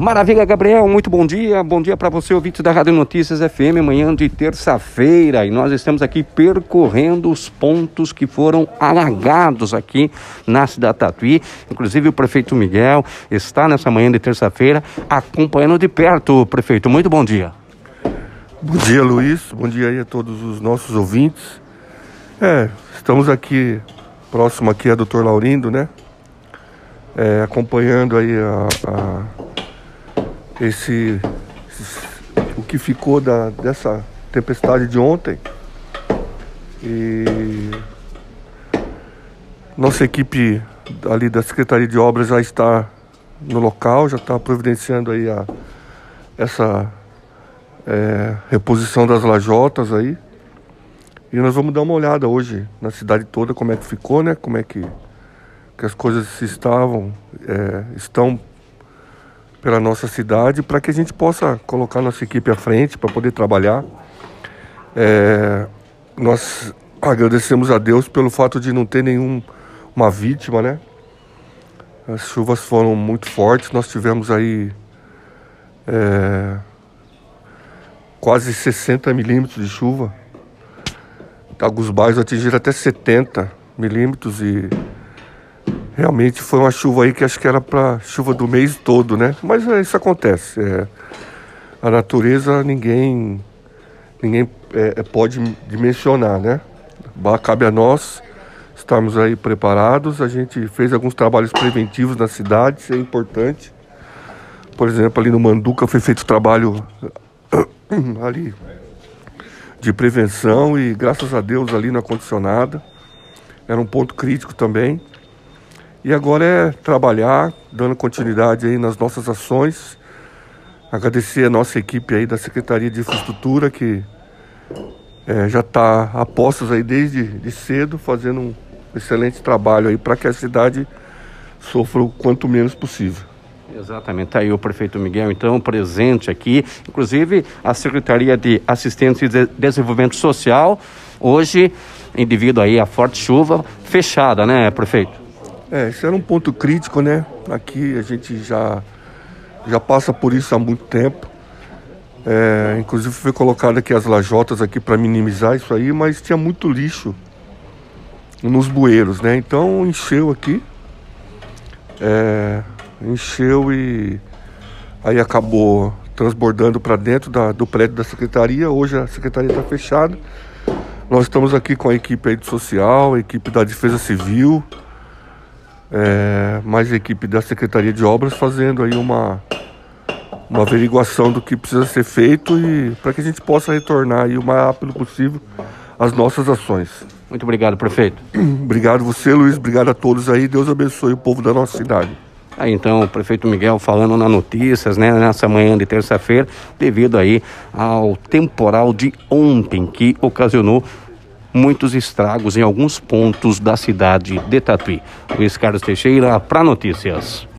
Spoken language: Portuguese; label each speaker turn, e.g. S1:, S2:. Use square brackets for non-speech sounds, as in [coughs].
S1: Maravilha, Gabriel, muito bom dia. Bom dia para você, ouvinte da Rádio Notícias FM, manhã de terça-feira. E nós estamos aqui percorrendo os pontos que foram alagados aqui na cidade de Tatuí. Inclusive, o prefeito Miguel está nessa manhã de terça-feira acompanhando de perto. Prefeito, muito bom dia.
S2: Bom dia, Luiz. Bom dia aí a todos os nossos ouvintes. É, estamos aqui próximo aqui a Doutor Laurindo, né? É, acompanhando aí a, a esse, esse, o que ficou da, dessa tempestade de ontem. E nossa equipe ali da Secretaria de Obras já está no local, já está providenciando aí a, essa é, reposição das lajotas aí. E nós vamos dar uma olhada hoje na cidade toda como é que ficou, né? Como é que, que as coisas estavam, é, estão pela nossa cidade para que a gente possa colocar nossa equipe à frente para poder trabalhar. É, nós agradecemos a Deus pelo fato de não ter nenhuma vítima, né? As chuvas foram muito fortes, nós tivemos aí é, quase 60 milímetros de chuva. Alguns bairros atingiram até 70 milímetros e Realmente foi uma chuva aí que acho que era para chuva do mês todo, né? Mas é, isso acontece. É, a natureza ninguém ninguém é, é pode dimensionar, né? Cabe a nós estarmos aí preparados. A gente fez alguns trabalhos preventivos na cidade, isso é importante. Por exemplo, ali no Manduca foi feito trabalho [coughs] ali de prevenção e graças a Deus ali na condicionada. Era um ponto crítico também. E agora é trabalhar, dando continuidade aí nas nossas ações. Agradecer a nossa equipe aí da Secretaria de Infraestrutura que é, já está a postos aí desde de cedo, fazendo um excelente trabalho aí para que a cidade sofra o quanto menos possível.
S1: Exatamente, está aí o prefeito Miguel, então, presente aqui. Inclusive, a Secretaria de Assistência e Desenvolvimento Social, hoje, devido aí à forte chuva, fechada, né, prefeito?
S2: É, isso era um ponto crítico, né? Aqui a gente já, já passa por isso há muito tempo. É, inclusive foi colocado aqui as lajotas aqui para minimizar isso aí, mas tinha muito lixo nos bueiros, né? Então encheu aqui, é, encheu e aí acabou transbordando para dentro da, do prédio da secretaria. Hoje a secretaria está fechada. Nós estamos aqui com a equipe aí de social, a equipe da Defesa Civil, é, mais a equipe da Secretaria de Obras fazendo aí uma, uma averiguação do que precisa ser feito e para que a gente possa retornar aí o mais rápido possível as nossas ações.
S1: Muito obrigado, prefeito. [clears throat]
S2: Obrigado você, Luiz. Obrigado a todos aí. Deus abençoe o povo da nossa cidade.
S1: Aí então o prefeito Miguel falando nas notícias, né, nessa manhã de terça-feira, devido aí ao temporal de ontem que ocasionou muitos estragos em alguns pontos da cidade de Tatuí. Luiz Carlos Teixeira, para Notícias.